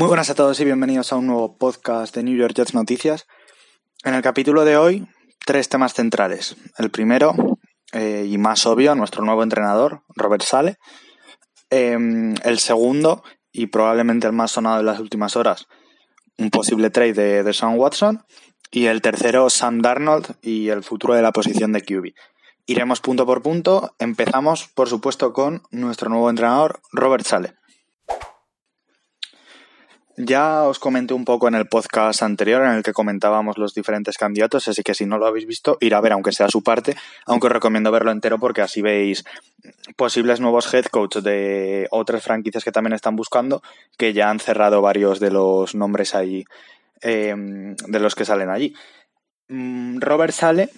Muy buenas a todos y bienvenidos a un nuevo podcast de New York Jets Noticias. En el capítulo de hoy, tres temas centrales. El primero, eh, y más obvio, nuestro nuevo entrenador, Robert Sale. Em, el segundo, y probablemente el más sonado de las últimas horas, un posible trade de, de Watson. Y el tercero, Sam Darnold y el futuro de la posición de QB. Iremos punto por punto. Empezamos, por supuesto, con nuestro nuevo entrenador, Robert Sale. Ya os comenté un poco en el podcast anterior en el que comentábamos los diferentes candidatos, así que si no lo habéis visto, ir a ver aunque sea su parte, aunque os recomiendo verlo entero porque así veis posibles nuevos head coach de otras franquicias que también están buscando, que ya han cerrado varios de los nombres ahí eh, de los que salen allí. Mm, Robert Sale,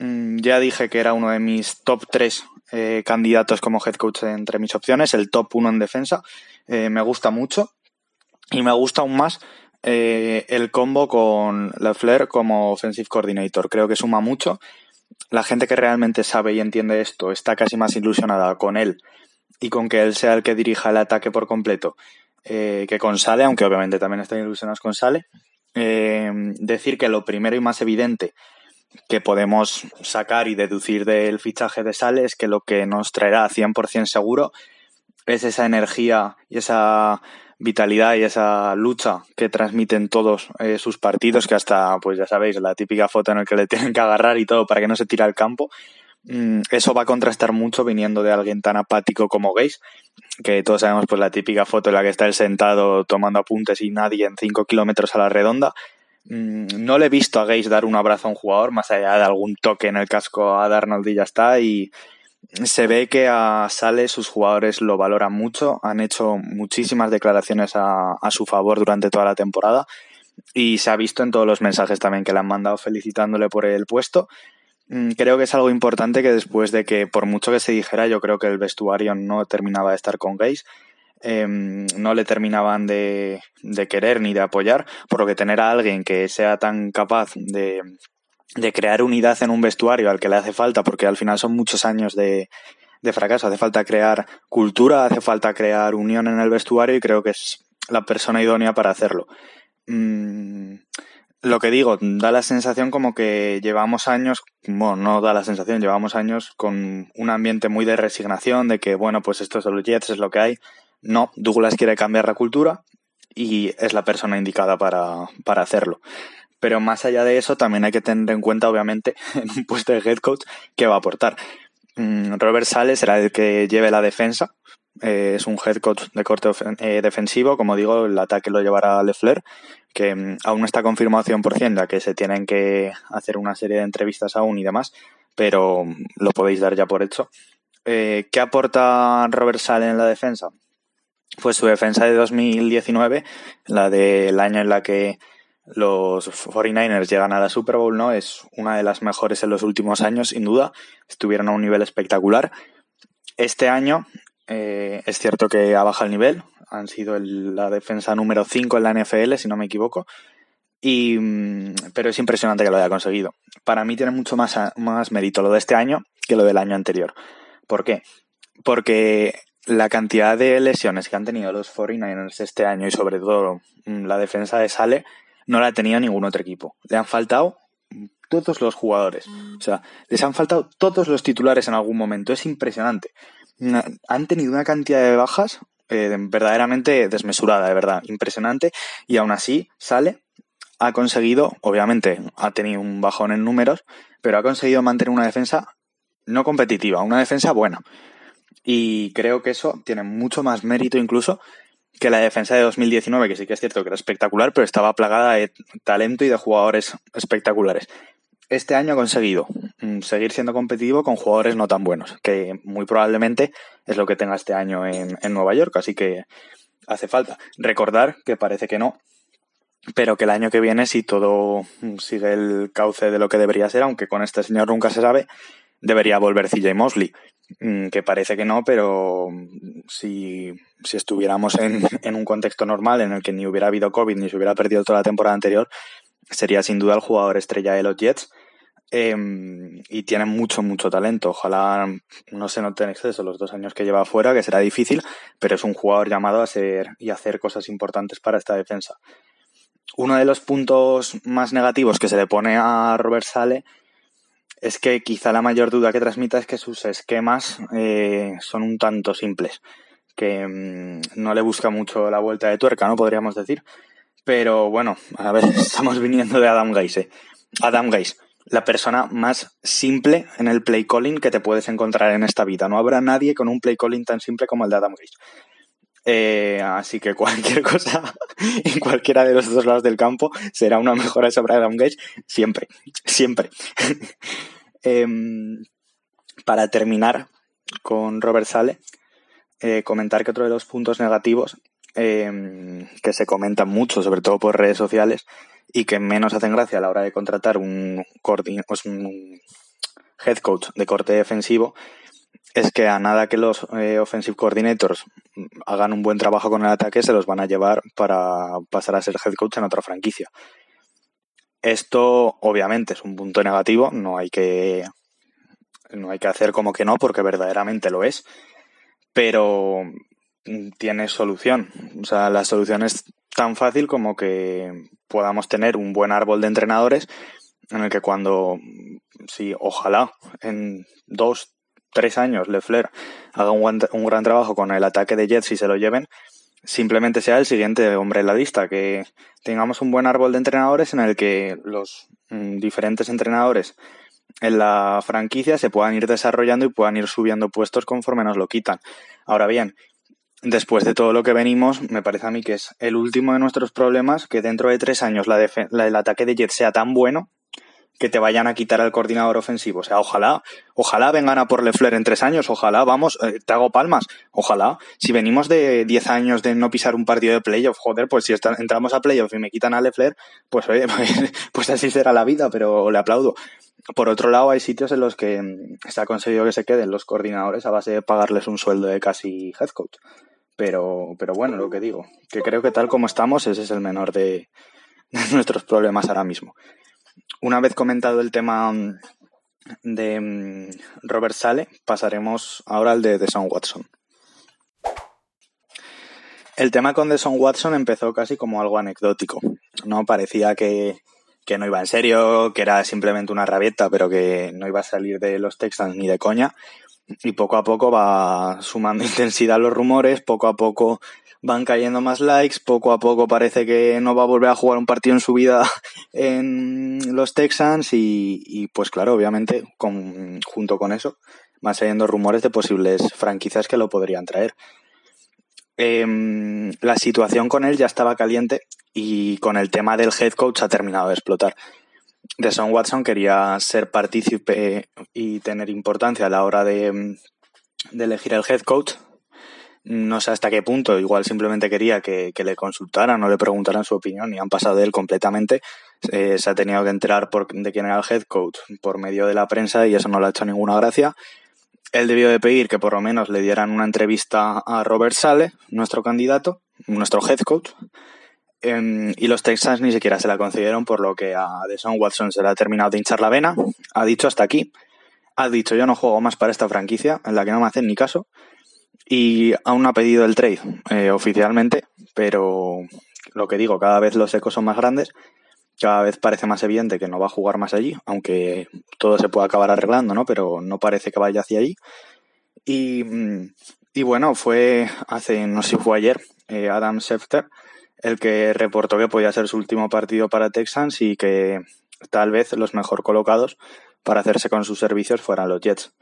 mm, ya dije que era uno de mis top 3 eh, candidatos como head coach entre mis opciones, el top 1 en defensa. Eh, me gusta mucho y me gusta aún más eh, el combo con Lefler como offensive coordinator. Creo que suma mucho. La gente que realmente sabe y entiende esto está casi más ilusionada con él y con que él sea el que dirija el ataque por completo eh, que con Sale, aunque obviamente también están ilusionados con Sale. Eh, decir que lo primero y más evidente que podemos sacar y deducir del fichaje de Sale es que lo que nos traerá 100% seguro es esa energía y esa vitalidad y esa lucha que transmiten todos eh, sus partidos, que hasta, pues ya sabéis, la típica foto en la que le tienen que agarrar y todo para que no se tire al campo. Mm, eso va a contrastar mucho viniendo de alguien tan apático como Gaze, que todos sabemos pues la típica foto en la que está él sentado tomando apuntes y nadie en 5 kilómetros a la redonda. Mm, no le he visto a Gaze dar un abrazo a un jugador, más allá de algún toque en el casco a Darnold y ya está, y, se ve que a Sale sus jugadores lo valoran mucho, han hecho muchísimas declaraciones a, a, su favor durante toda la temporada y se ha visto en todos los mensajes también que le han mandado felicitándole por el puesto. Mm, creo que es algo importante que después de que, por mucho que se dijera, yo creo que el vestuario no terminaba de estar con Gaze, eh, no le terminaban de, de querer ni de apoyar, por lo que tener a alguien que sea tan capaz de de crear unidad en un vestuario al que le hace falta, porque al final son muchos años de, de fracaso. Hace falta crear cultura, hace falta crear unión en el vestuario y creo que es la persona idónea para hacerlo. Mm, lo que digo, da la sensación como que llevamos años, bueno, no da la sensación, llevamos años con un ambiente muy de resignación, de que, bueno, pues esto es los Jets, es lo que hay. No, Douglas quiere cambiar la cultura y es la persona indicada para, para hacerlo. Pero más allá de eso, también hay que tener en cuenta, obviamente, en un puesto de head coach, que va a aportar. Mm, Robert Sales será el que lleve la defensa. Eh, es un head coach de corte eh, defensivo. Como digo, el ataque lo llevará Lefler, que mm, aún está confirmado 100%, ya que se tienen que hacer una serie de entrevistas aún y demás, pero mm, lo podéis dar ya por hecho. Eh, ¿Qué aporta Robert Sales en la defensa? Pues su defensa de 2019, la del año en la que los 49ers llegan a la Super Bowl, ¿no? Es una de las mejores en los últimos años, sin duda. Estuvieron a un nivel espectacular. Este año eh, es cierto que ha bajado el nivel. Han sido la defensa número 5 en la NFL, si no me equivoco. Y, mm, pero es impresionante que lo haya conseguido. Para mí tiene mucho más, más mérito lo de este año que lo del año anterior. ¿Por qué? Porque la cantidad de lesiones que han tenido los 49ers este año y sobre todo mm, la defensa de Sale no la tenía ningún otro equipo. Le han faltado todos los jugadores. O sea, les han faltado todos los titulares en algún momento. Es impresionante. Han tenido una cantidad de bajas eh, verdaderamente desmesurada, de verdad, impresionante. Y aún así, sale, ha conseguido, obviamente, ha tenido un bajón en números, pero ha conseguido mantener una defensa no competitiva, una defensa buena. Y creo que eso tiene mucho más mérito incluso que la defensa de 2019, que sí que es cierto que era espectacular, pero estaba plagada de talento y de jugadores espectaculares. Este año ha conseguido mm, seguir siendo competitivo con jugadores no tan buenos, que muy probablemente es lo que tenga este año en, en Nueva York, así que hace falta. Recordar que parece que no, pero que el año que viene, si todo mm, sigue el cauce de lo que debería ser, aunque con este señor nunca se sabe, debería volver CJ Mosley. Mm, que parece que no, pero si, si estuviéramos en, en, un contexto normal en el que ni hubiera habido COVID ni se hubiera perdido toda la temporada anterior, sería sin duda el jugador estrella de los Jets. Em, y tiene mucho, mucho talento. Ojalá no se note en exceso los dos años que lleva afuera, que será difícil, pero es un jugador llamado a ser y hacer cosas importantes para esta defensa. Uno de los puntos más negativos que se le pone a Robert Sale es que quizá la mayor duda que transmita es que sus esquemas eh, son un tanto simples, que mm, no le busca mucho la vuelta de tuerca, ¿no? Podríamos decir. Pero bueno, a ver, estamos viniendo de Adam Gaze. Adam Gaze, la persona más simple en el play calling que te puedes encontrar en esta vida. No habrá nadie con un play calling tan simple como el de Adam Gaze. Eh, así que cualquier cosa en cualquiera de los dos lados del campo será una mejora sobre Adam Gaze siempre, siempre. Em, para terminar con Robert Sale, eh, comentar que otro de los puntos negativos em, que se comentan mucho, sobre todo por redes sociales, y que menos hacen gracia a la hora de contratar un head coach de corte defensivo, es que a nada que los eh, offensive coordinators hagan un buen trabajo con el ataque, se los van a llevar para pasar a ser head coach en otra franquicia. Esto obviamente es un punto negativo, no hay que no hay que hacer como que no, porque verdaderamente lo es, pero tiene solución. O sea, la solución es tan fácil como que podamos tener un buen árbol de entrenadores en el que cuando, si ojalá en dos, tres años Lefler haga un, gran trabajo con el ataque de Jets y se lo lleven, simplemente sea el siguiente hombre en la lista, que tengamos un buen árbol de entrenadores en el que los mm, diferentes entrenadores en la franquicia se puedan ir desarrollando y puedan ir subiendo puestos conforme nos lo quitan. Ahora bien, después de todo lo que venimos, me parece a mí que es el último de nuestros problemas que dentro de tres años el ataque de Jets sea tan bueno que te vayan a quitar al coordinador ofensivo. O sea, ojalá, ojalá vengan a por Lefler en tres años, ojalá, vamos, eh, te hago palmas, ojalá. Si venimos de diez años de no pisar un partido de playoff, joder, pues si entramos a playoff y me quitan a Lefler, pues oye, pues, así será la vida, pero le aplaudo. Por otro lado, hay sitios en los que mm, se ha conseguido que se queden los coordinadores a base de pagarles un sueldo de casi head coach. Pero, pero bueno, lo que digo, que creo que tal como estamos, ese es el menor de nuestros problemas ahora mismo. Una vez comentado el tema mm, de mm, Robert Sale, pasaremos ahora al de Deson Watson. El tema con Deson Watson empezó casi como algo anecdótico. No parecía que, que no iba en serio, que era simplemente una rabieta, pero que no iba a salir de los Texans ni de coña. Y poco a poco va sumando intensidad los rumores, poco a poco van cayendo más likes, poco a poco parece que no va a volver a jugar un partido en su vida en los Texans y, pues claro, obviamente con, junto con eso van saliendo rumores de posibles franquicias que lo podrían traer. Em, la situación con él ya estaba caliente y con el tema del head coach ha terminado de explotar. Deson Watson quería ser partícipe y tener importancia a la hora de, de elegir el head coach, no sé hasta qué punto, igual simplemente quería que, le consultaran o le preguntaran su opinión y han pasado de él completamente. Eh, se ha tenido que enterar de quién era el head coach por medio de la prensa y eso no le ha hecho ninguna gracia. Él debió de pedir que por lo menos le dieran una entrevista a Robert Sale, nuestro candidato, nuestro head coach, em, y los Texans ni siquiera se la concedieron, por lo que a Deshaun Watson se le ha terminado de hinchar la vena. Ha dicho hasta aquí. Ha dicho yo no juego más para esta franquicia, en la que no me hacen ni caso y aún ha pedido el trade eh, oficialmente, pero lo que digo, cada vez los ecos son más grandes, cada vez parece más evidente que no va a jugar más allí, aunque todo se puede acabar arreglando, ¿no? Pero no parece que vaya hacia allí. Y, y bueno, fue hace, no sé si fue ayer, eh, Adam Schefter el que reportó que podía ser su último partido para Texans y que tal vez los mejor colocados para hacerse con sus servicios fueran los Jets.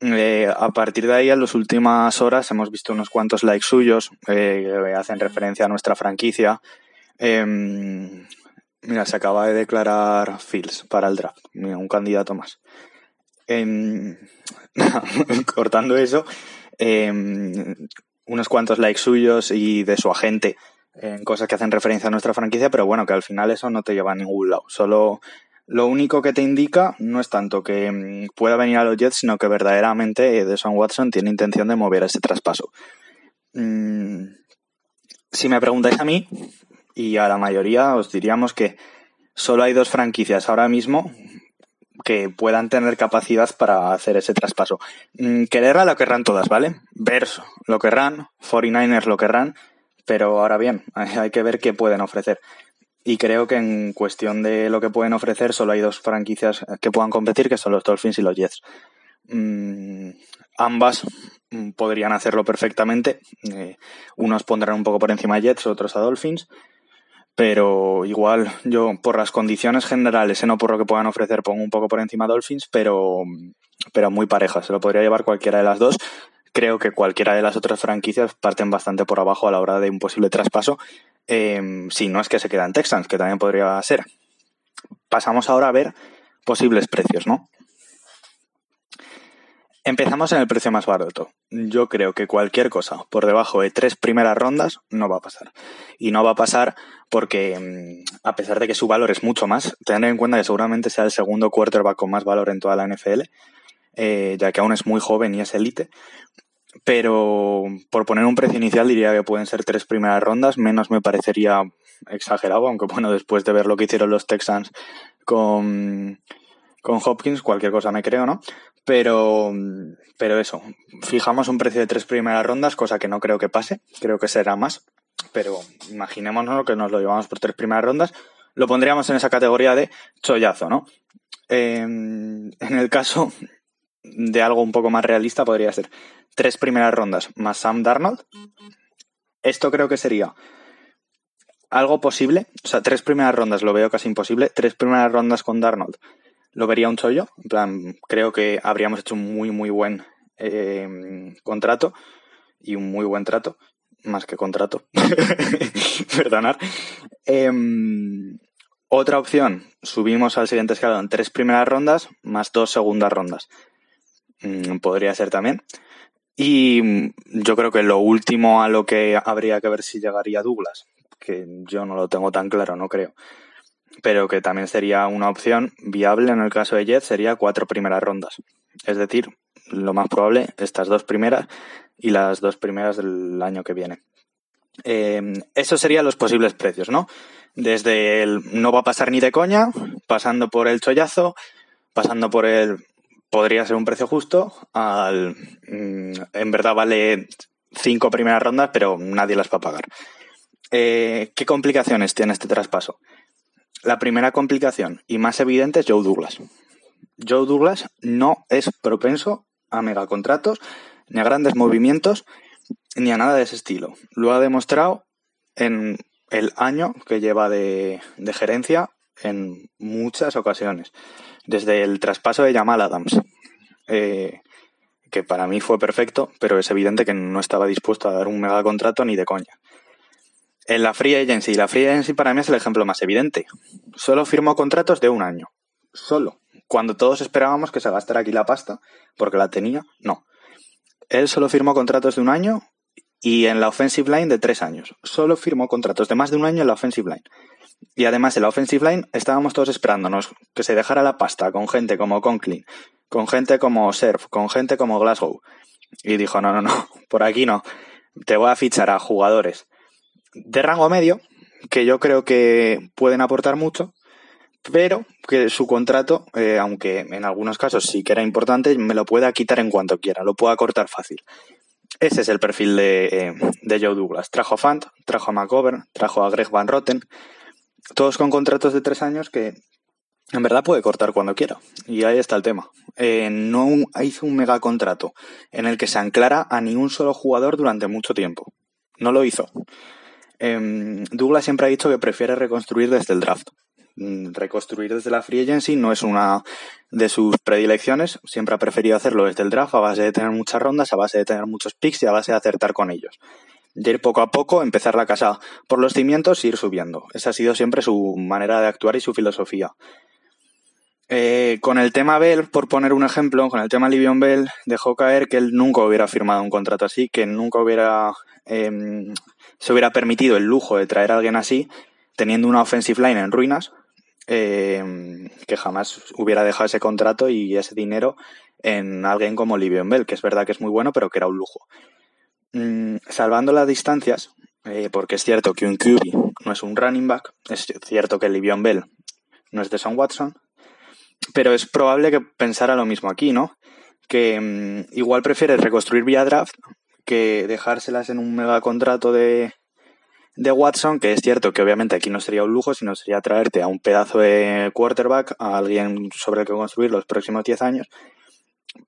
Eh, a partir de ahí, en las últimas horas, hemos visto unos cuantos likes suyos eh, que hacen referencia a nuestra franquicia. Em, mira, se acaba de declarar Fields para el draft, un candidato más. Em, cortando eso, em, unos cuantos likes suyos y de su agente en cosas que hacen referencia a nuestra franquicia, pero bueno, que al final eso no te lleva a ningún lado. Solo lo único que te indica no es tanto que mm, pueda venir a los Jets, sino que verdaderamente Deshaun Watson tiene intención de mover ese traspaso. Mm, si me preguntáis a mí, y a la mayoría os diríamos que solo hay dos franquicias ahora mismo que puedan tener capacidad para hacer ese traspaso. Mm, quererla lo querrán todas, ¿vale? Bears lo querrán, 49ers lo querrán, pero ahora bien, hay que ver qué pueden ofrecer. Y creo que en cuestión de lo que pueden ofrecer, solo hay dos franquicias que puedan competir, que son los Dolphins y los Jets. Mm, ambas mm, podrían hacerlo perfectamente. Eh, unos pondrán un poco por encima a Jets, otros a Dolphins. Pero igual, yo por las condiciones generales, eh, no por lo que puedan ofrecer, pongo un poco por encima a Dolphins, pero, pero muy pareja. Se lo podría llevar cualquiera de las dos. Creo que cualquiera de las otras franquicias parten bastante por abajo a la hora de un posible traspaso eh, si no es que se quedan Texans, que también podría ser. Pasamos ahora a ver posibles precios, ¿no? Empezamos en el precio más barato. Yo creo que cualquier cosa por debajo de tres primeras rondas no va a pasar. Y no va a pasar porque, mm, a pesar de que su valor es mucho más, tener en cuenta que seguramente sea el segundo quarterback con más valor en toda la NFL, eh, ya que aún es muy joven y es élite, pero por poner un precio inicial diría que pueden ser tres primeras rondas, menos me parecería exagerado, aunque bueno, después de ver lo que hicieron los Texans con, con Hopkins, cualquier cosa me creo, ¿no? Pero, pero eso, fijamos un precio de tres primeras rondas, cosa que no creo que pase, creo que será más, pero imaginémonos que nos lo llevamos por tres primeras rondas, lo pondríamos en esa categoría de chollazo, ¿no? en el caso de algo un poco más realista podría ser tres primeras rondas más Sam Darnold. Esto creo que sería algo posible. O sea, tres primeras rondas lo veo casi imposible. Tres primeras rondas con Darnold lo vería un chollo. En plan, creo que habríamos hecho un muy, muy buen eh, contrato y un muy buen trato. Más que contrato. Perdonar. Em, otra opción, subimos al siguiente escalón, tres primeras rondas más dos segundas rondas. Mm, podría ser también. Y yo creo que lo último a lo que habría que ver si llegaría Douglas, que yo no lo tengo tan claro, no creo, pero que también sería una opción viable en el caso de Jet, sería cuatro primeras rondas. Es decir, lo más probable, estas dos primeras y las dos primeras del año que viene. Eh, esos serían los posibles precios, ¿no? Desde el no va a pasar ni de coña, pasando por el chollazo, pasando por el podría ser un precio justo al mm, en verdad vale cinco primeras rondas pero nadie las va a pagar. Eh, ¿qué complicaciones tiene este traspaso? la primera complicación y más evidente es Joe Douglas. Joe Douglas no es propenso a megacontratos ni a grandes movimientos ni a nada de ese estilo. Lo ha demostrado en el año que lleva de, de gerencia en muchas ocasiones desde el traspaso de Jamal Adams, eh, que para mí fue perfecto, pero es evidente que no estaba dispuesto a dar un mega contrato ni de coña. En la Free Agency, la Free Agency para mí es el ejemplo más evidente. Solo firmó contratos de un año. Solo. Cuando todos esperábamos que se gastara aquí la pasta, porque la tenía, no. Él solo firmó contratos de un año y en la offensive line de tres años. Solo firmó contratos de más de un año en la offensive line. Y además en la offensive line estábamos todos esperándonos que se dejara la pasta con gente como Conklin, con gente como Surf, con gente como Glasgow. Y dijo, no, no, no, por aquí no. Te voy a fichar a jugadores de rango medio, que yo creo que pueden aportar mucho, pero que su contrato, eh, aunque en algunos casos sí que era importante, me lo pueda quitar en cuanto quiera, lo pueda cortar fácil. Ese es el perfil de, eh, de Joe Douglas. Trajo a Fant, trajo a McGovern, trajo a Greg Van Rotten, todos con contratos de tres años que en verdad puede cortar cuando quiera. Y ahí está el tema. Eh, no hizo un mega contrato en el que se anclara a ni un solo jugador durante mucho tiempo. No lo hizo. Em, Douglas siempre ha dicho que prefiere reconstruir desde el draft. Mm, reconstruir desde la free agency no es una de sus predilecciones. Siempre ha preferido hacerlo desde el draft a base de tener muchas rondas, a base de tener muchos picks y a base de acertar con ellos de ir poco a poco, empezar la casa por los cimientos e ir subiendo. Esa ha sido siempre su manera de actuar y su filosofía. Eh, con el tema Bell, por poner un ejemplo, con el tema Livion Bell, dejó caer que él nunca hubiera firmado un contrato así, que nunca hubiera em, se hubiera permitido el lujo de traer a alguien así, teniendo una offensive line en ruinas, em, que jamás hubiera dejado ese contrato y ese dinero en alguien como Livion Bell, que es verdad que es muy bueno, pero que era un lujo. Mm, salvando las distancias, eh, porque es cierto que un QB no es un running back, es cierto que Livion Bell no es de Son Watson, pero es probable que pensara lo mismo aquí, ¿no? Que mm, igual prefieres reconstruir vía draft que dejárselas en un mega contrato de, de Watson, que es cierto que obviamente aquí no sería un lujo, sino sería traerte a un pedazo de quarterback, a alguien sobre el que construir los próximos 10 años,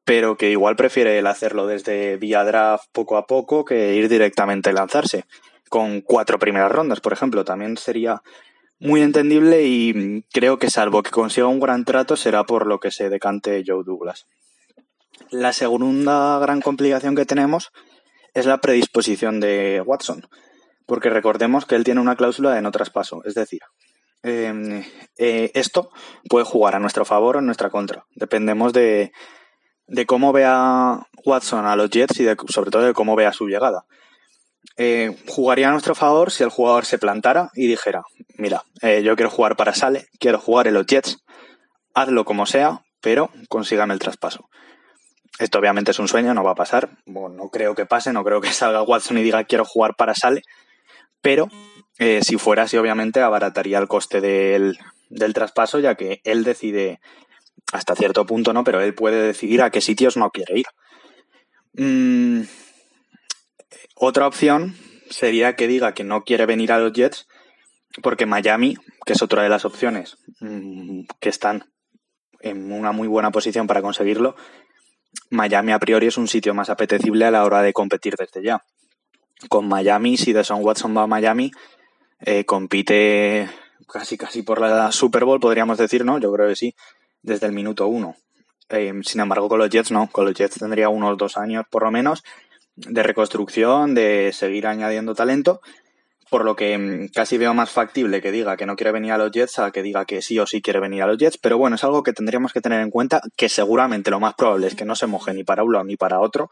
pero que igual prefiere el hacerlo desde vía draft poco a poco que ir directamente a lanzarse con cuatro primeras rondas, por ejemplo. También sería muy entendible y creo que salvo que consiga un gran trato será por lo que se decante Joe Douglas. La segunda gran complicación que tenemos es la predisposición de Watson, porque recordemos que él tiene una cláusula de no traspaso, es decir, em, eh, esto puede jugar a nuestro favor o en nuestra contra. Dependemos de, de cómo vea Watson a los Jets y sobre todo de cómo vea su llegada. Eh, jugaría a nuestro favor si el jugador se plantara y dijera, mira, eh, yo quiero jugar para Sale, quiero jugar en los Jets, hazlo como sea, pero consígame el traspaso. Esto obviamente es un sueño, no va a pasar. no creo que pase, no creo que salga Watson y diga quiero jugar para Sale, pero eh, si fuera así, obviamente abarataría el coste del, del traspaso, ya que él decide hasta cierto punto, ¿no? Pero él puede decidir a qué sitios no quiere ir. Mm, otra opción sería que diga que no quiere venir a los Jets porque Miami, que es otra de las opciones mm, que están en una muy buena posición para conseguirlo, Miami a priori es un sitio más apetecible a la hora de competir desde ya. Con Miami, si Deson Watson va a Miami, eh, compite casi casi por la Super Bowl, podríamos decir, ¿no? Yo creo que sí desde el minuto uno. Eh, sin embargo, con los Jets no. Con los Jets tendría unos dos años por lo menos de reconstrucción, de seguir añadiendo talento. Por lo que mm, casi veo más factible que diga que no quiere venir a los Jets a que diga que sí o sí quiere venir a los Jets. Pero bueno, es algo que tendríamos que tener en cuenta, que seguramente lo más probable es que no se moje ni para uno ni para otro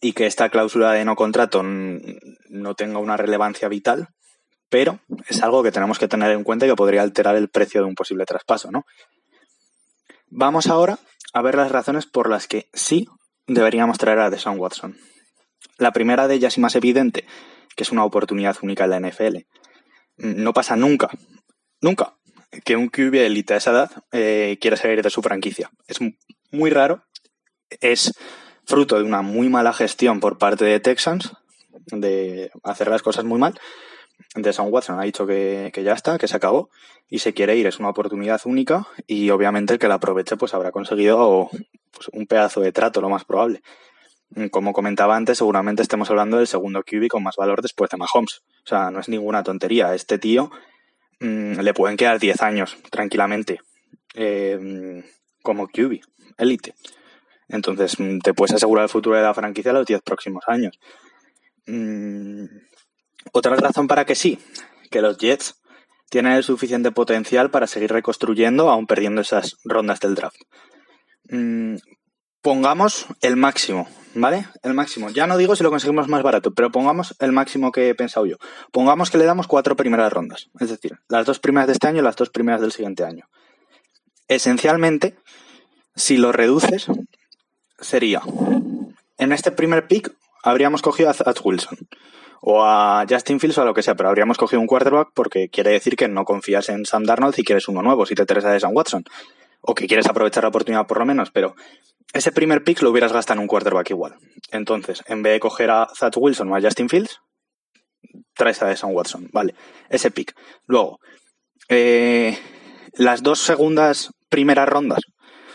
y que esta cláusula de no contrato no tenga una relevancia vital, pero es algo que tenemos que tener en cuenta y que podría alterar el precio de un posible traspaso, ¿no? Vamos ahora a ver las razones por las que sí deberíamos traer a Deshaun Watson. La primera de ellas y más evidente, que es una oportunidad única en la NFL. No pasa nunca, nunca, que un QB élite a esa edad eh, quiera salir de su franquicia. Es muy raro, es fruto de una muy mala gestión por parte de Texans, de hacer las cosas muy mal, de Sam Watson ha dicho que, ya está, que se acabó y se quiere ir. Es una oportunidad única y obviamente el que la aproveche pues habrá conseguido pues, un pedazo de trato, lo más probable. Como comentaba antes, seguramente estemos hablando del segundo QB con más valor después de Mahomes. O sea, no es ninguna tontería. este tío mm, le pueden quedar 10 años tranquilamente eh, como QB, élite. Entonces, mm, te puedes asegurar el futuro de la franquicia los 10 próximos años. Mm, otra razón para que sí, que los Jets tienen el suficiente potencial para seguir reconstruyendo aún perdiendo esas rondas del draft. Mm, pongamos el máximo, ¿vale? El máximo. Ya no digo si lo conseguimos más barato, pero pongamos el máximo que he pensado yo. Pongamos que le damos cuatro primeras rondas, es decir, las dos primeras de este año y las dos primeras del siguiente año. Esencialmente, si lo reduces, sería, en este primer pick habríamos cogido a Zach Wilson o a Justin Fields o a lo que sea, pero habríamos cogido un quarterback porque quiere decir que no confías en Sam Darnold y quieres uno nuevo, si te interesa de Sam Watson, o que quieres aprovechar la oportunidad por lo menos, pero ese primer pick lo hubieras gastado en un quarterback igual. Entonces, en vez de coger a Zach Wilson o a Justin Fields, traes a Sam Watson, vale, ese pick. Luego, eh, las dos segundas primeras rondas,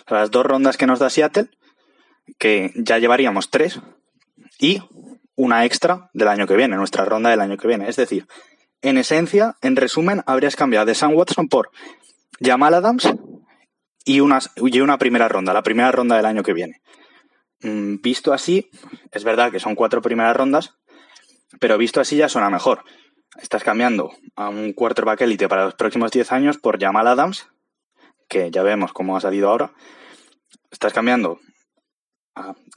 las dos rondas que nos da Seattle, que ya llevaríamos tres, y una extra del año que viene, nuestra ronda del año que viene. Es decir, en esencia, en resumen, habrías cambiado de Sam Watson por Jamal Adams y una, y una primera ronda, la primera ronda del año que viene. Mm, visto así, es verdad que son cuatro primeras rondas, pero visto así ya suena mejor. Estás cambiando a un quarterback élite para los próximos 10 años por Jamal Adams, que ya vemos cómo ha salido ahora. Estás cambiando,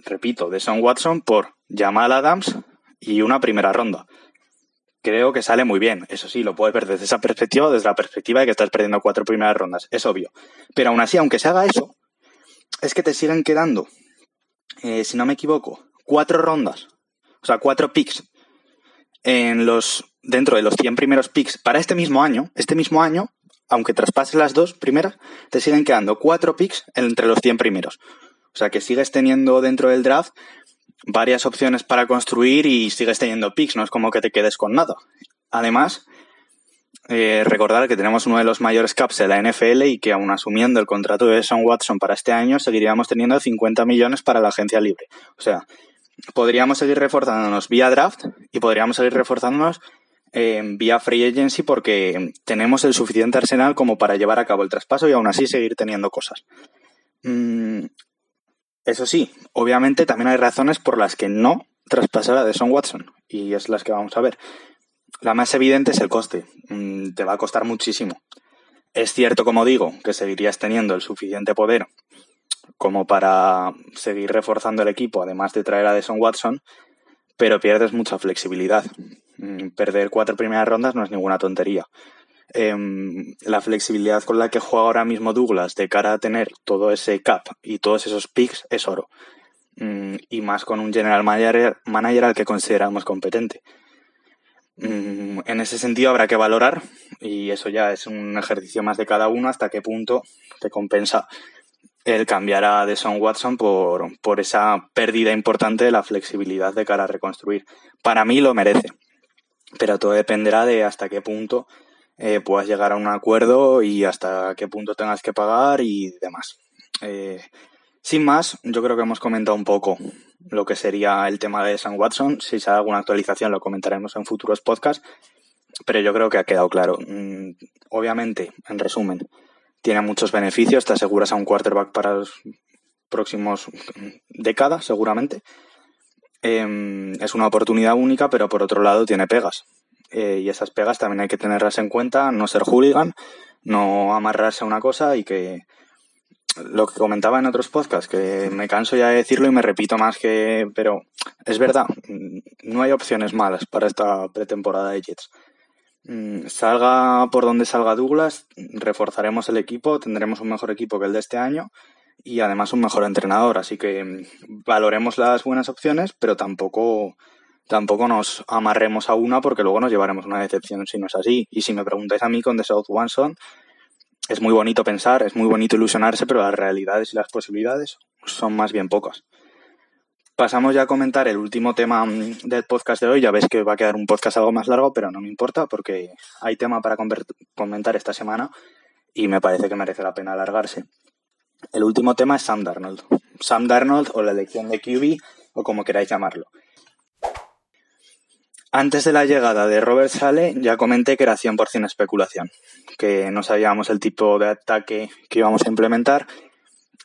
repito, de Sam Watson por Jamal Adams y una primera ronda. Creo que sale muy bien. Eso sí, lo puedes ver desde esa perspectiva desde la perspectiva de que estás perdiendo cuatro primeras rondas. Es obvio. Pero aún así, aunque se haga eso, es que te siguen quedando, eh, si no me equivoco, cuatro rondas. O sea, cuatro picks en los, dentro de los 100 primeros picks para este mismo año. Este mismo año aunque traspases las dos primeras, te siguen quedando cuatro picks entre los 100 primeros. O sea que sigues teniendo dentro del draft varias opciones para construir y sigues teniendo picks, no es como que te quedes con nada. Además, eh, recordar que tenemos uno de los mayores caps de la NFL y que aún asumiendo el contrato de Sean Watson para este año, seguiríamos teniendo 50 millones para la agencia libre. O sea, podríamos seguir reforzándonos vía draft y podríamos seguir reforzándonos eh, vía free agency porque tenemos el suficiente arsenal como para llevar a cabo el traspaso y aún así seguir teniendo cosas. Mm, eso sí, obviamente también hay razones por las que no traspasar a Deshaun Watson y es las que vamos a ver. La más evidente es el coste. Mm, te va a costar muchísimo. Es cierto, como digo, que seguirías teniendo el suficiente poder como para seguir reforzando el equipo, además de traer a Deson Watson, pero pierdes mucha flexibilidad. Mm, perder cuatro primeras rondas no es ninguna tontería. Em, la flexibilidad con la que juega ahora mismo Douglas de cara a tener todo ese cap y todos esos picks es oro. Mm, y más con un general manager, manager al que consideramos competente. Mm, en ese sentido habrá que valorar, y eso ya es un ejercicio más de cada uno, hasta qué punto te compensa el cambiar a Deson Watson por, por esa pérdida importante de la flexibilidad de cara a reconstruir. Para mí lo merece, pero todo dependerá de hasta qué punto eh, puedas llegar a un acuerdo y hasta qué punto tengas que pagar y demás. Eh, sin más, yo creo que hemos comentado un poco lo que sería el tema de Sam Watson. Si se alguna actualización lo comentaremos en futuros podcasts, pero yo creo que ha quedado claro. Mm, obviamente, en resumen, tiene muchos beneficios, te aseguras a un quarterback para los próximos décadas, seguramente. Em, es una oportunidad única, pero por otro lado tiene pegas. Eh, y esas pegas también hay que tenerlas en cuenta, no ser hooligan, no amarrarse a una cosa y que lo que comentaba en otros podcasts, que me canso ya de decirlo y me repito más que, pero es verdad, no hay opciones malas para esta pretemporada de Jets. Mm, salga por donde salga Douglas, reforzaremos el equipo, tendremos un mejor equipo que el de este año y además un mejor entrenador. Así que mm, valoremos las buenas opciones, pero tampoco, tampoco nos amarremos a una porque luego nos llevaremos una decepción si no es así. Y si me preguntáis a mí con The South Wanson, es muy bonito pensar, es muy bonito ilusionarse, pero las realidades y las posibilidades son más bien pocas. Pasamos ya a comentar el último tema mm, del podcast de hoy. Ya ves que va a quedar un podcast algo más largo, pero no me importa porque hay tema para comentar esta semana y me parece que merece la pena alargarse. El último tema es Sam Darnold. Sam Darnold o la elección de QB o como queráis llamarlo. Antes de la llegada de Robert Sale ya comenté que era 100% especulación, que no sabíamos el tipo de ataque que íbamos a implementar,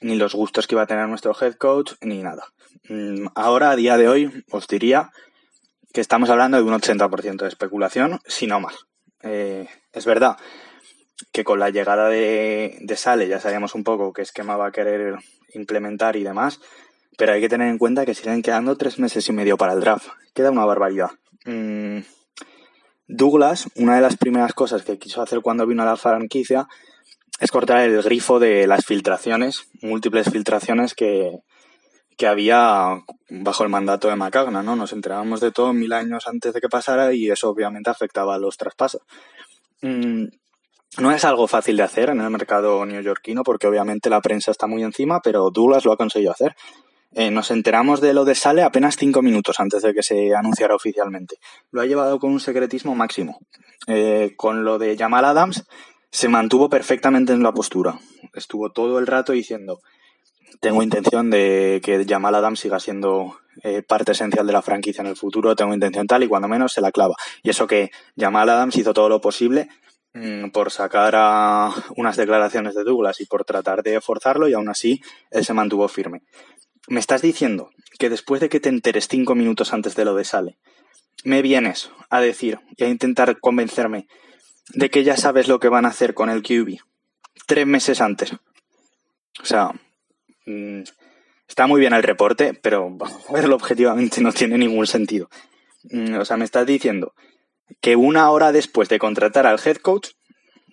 ni los gustos que iba a tener nuestro head coach, ni nada. Mm, ahora, a día de hoy, os diría que estamos hablando de un 80% de especulación, si no más. Eh, es verdad que con la llegada de, de Sale ya sabíamos un poco qué esquema va a querer implementar y demás, pero hay que tener en cuenta que siguen quedando tres meses y medio para el draft. Queda una barbaridad. Mm, Douglas, una de las primeras cosas que quiso hacer cuando vino a la franquicia es cortar el grifo de las filtraciones, múltiples filtraciones que, que había bajo el mandato de Macagna, ¿no? Nos enterábamos de todo mil años antes de que pasara y eso obviamente afectaba a los traspasos. Mm, no es algo fácil de hacer en el mercado neoyorquino porque obviamente la prensa está muy encima, pero Douglas lo ha conseguido hacer. Eh, nos enteramos de lo de Sale apenas cinco minutos antes de que se anunciara oficialmente. Lo ha llevado con un secretismo máximo. Eh, con lo de Jamal Adams se mantuvo perfectamente en la postura. Estuvo todo el rato diciendo tengo intención de que Jamal Adams siga siendo eh, parte esencial de la franquicia en el futuro, tengo intención tal y cuando menos se la clava. Y eso que Jamal Adams hizo todo lo posible mm, por sacar unas declaraciones de Douglas y por tratar de forzarlo y aún así él se mantuvo firme. Me estás diciendo que después de que te enteres cinco minutos antes de lo de Sale, me vienes a decir y a intentar convencerme de que ya sabes lo que van a hacer con el QB tres meses antes. O sea, mm, está muy bien el reporte, pero verlo objetivamente no tiene ningún sentido. Mm, o sea, me estás diciendo que una hora después de contratar al head coach,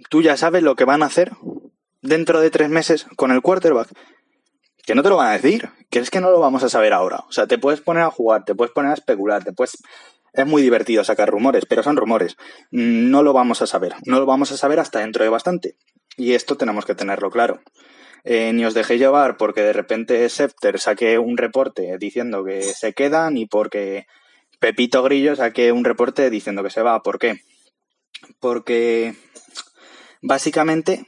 tú ya sabes lo que van a hacer dentro de tres meses con el quarterback que no te lo van a decir, que es que no lo vamos a saber ahora. O sea, te puedes poner a jugar, te puedes poner a especular, te puedes Es muy divertido sacar rumores, pero son rumores. No lo vamos a saber. No lo vamos a saber hasta dentro de bastante. Y esto tenemos que tenerlo claro. Eh, ni os dejéis llevar porque de repente Scepter saque un reporte diciendo que se queda, ni porque Pepito Grillo saque un reporte diciendo que se va. ¿Por qué? Porque básicamente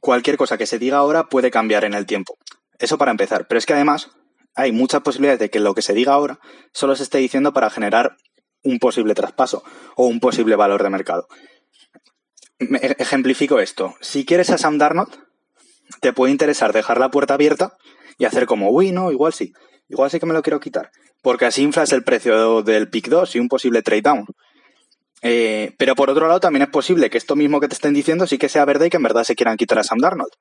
cualquier cosa que se diga ahora puede cambiar en el tiempo. Eso para empezar. Pero es que además hay muchas posibilidades de que lo que se diga ahora solo se esté diciendo para generar un posible traspaso o un posible valor de mercado. E-, ejemplifico esto. Si quieres a Sam Darnold, te puede interesar dejar la puerta abierta y hacer como, uy, no, igual sí, igual sí que me lo quiero quitar, porque así inflas el precio del pick 2 y un posible trade down. Eh, pero por otro lado, también es posible que esto mismo que te estén diciendo sí que sea verdad y que en verdad se quieran quitar a Sam Darnold.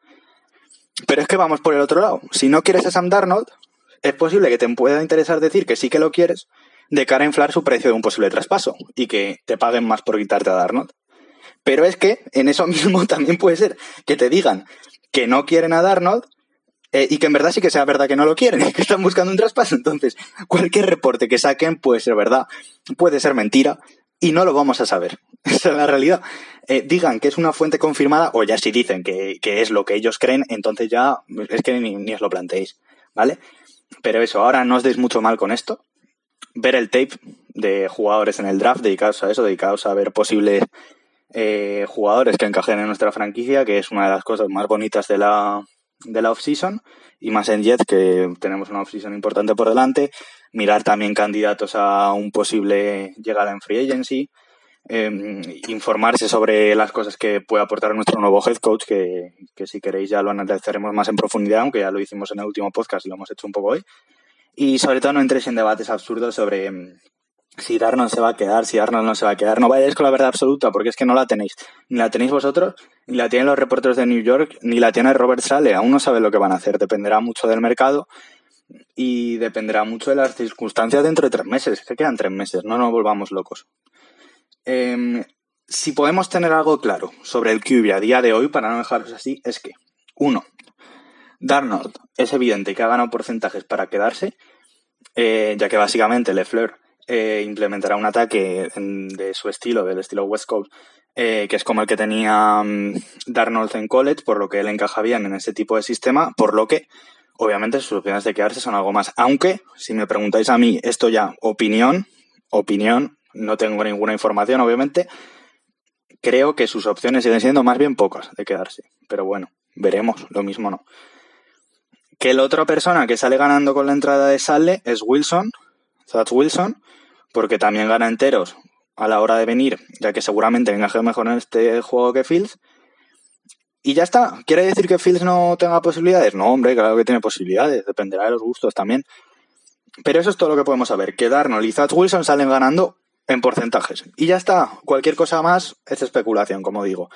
Pero es que vamos por el otro lado. Si no quieres a Sam Darnold, es posible que te pueda interesar decir que sí que lo quieres de cara a inflar su precio de un posible traspaso y que te paguen más por quitarte a Darnold. Pero es que en eso mismo también puede ser que te digan que no quieren a Darnold eh, y que en verdad sí que sea verdad que no lo quieren, que están buscando un traspaso. Entonces, cualquier reporte que saquen puede ser verdad, puede ser mentira y no lo vamos a saber. Esa es la realidad. Eh, digan que es una fuente confirmada o ya si dicen que, es lo que ellos creen, entonces ya es que ni, ni os lo planteéis, ¿vale? Pero eso, ahora no os deis mucho mal con esto. Ver el tape de jugadores en el draft dedicados a eso, dedicados a ver posibles eh, jugadores que encajen en nuestra franquicia, que es una de las cosas más bonitas de la, de la off-season, y más en Jets, que tenemos una off-season importante por delante. Mirar también candidatos a un posible llegada en free agency. Em, informarse sobre las cosas que puede aportar nuestro nuevo head coach, que, que, si queréis ya lo analizaremos más en profundidad, aunque ya lo hicimos en el último podcast y lo hemos hecho un poco hoy. Y sobre todo no entréis en debates absurdos sobre em, si Darnold se va a quedar, si Arnold no se va a quedar. No vayáis con la verdad absoluta, porque es que no la tenéis. Ni la tenéis vosotros, ni la tienen los reporteros de New York, ni la tiene Robert Sale. Aún no sabe lo que van a hacer. Dependerá mucho del mercado y dependerá mucho de las circunstancias dentro de tres meses. Se quedan tres meses, no nos volvamos locos. Em, si podemos tener algo claro sobre el QB a día de hoy, para no dejaros así, es que, uno, Darnold es evidente que ha ganado porcentajes para quedarse, eh, ya que básicamente Lefleur eh, implementará un ataque de su estilo, del estilo West Coast, eh, que es como el que tenía um, Darnold en college, por lo que él encaja bien en ese tipo de sistema, por lo que obviamente sus opciones de quedarse son algo más. Aunque, si me preguntáis a mí, esto ya, opinión, opinión, no tengo ninguna información, obviamente. Creo que sus opciones siguen siendo más bien pocas de quedarse. Pero bueno, veremos, lo mismo no. Que la otra persona que sale ganando con la entrada de Sale es Wilson, Zach Wilson, porque también gana enteros a la hora de venir, ya que seguramente encaje mejor en este juego que Fields. Y ya está. ¿Quiere decir que Fields no tenga posibilidades? No, hombre, claro que tiene posibilidades. Dependerá de los gustos también. Pero eso es todo lo que podemos saber. Que Darnold y Zach Wilson salen ganando en porcentajes. Y ya está. Cualquier cosa más es especulación, como digo.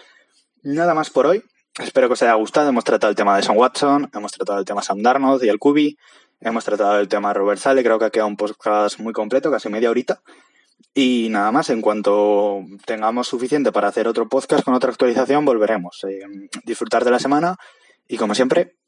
Nada más por hoy. Espero que os haya gustado. Hemos tratado el tema de Sam Watson, hemos tratado el tema Sam Darnold y el Kubi, hemos tratado el tema Robert Sale. Creo que ha quedado un podcast muy completo, casi media horita. Y nada más, en cuanto tengamos suficiente para hacer otro podcast con otra actualización, volveremos. Eh, disfrutar de la semana y como siempre,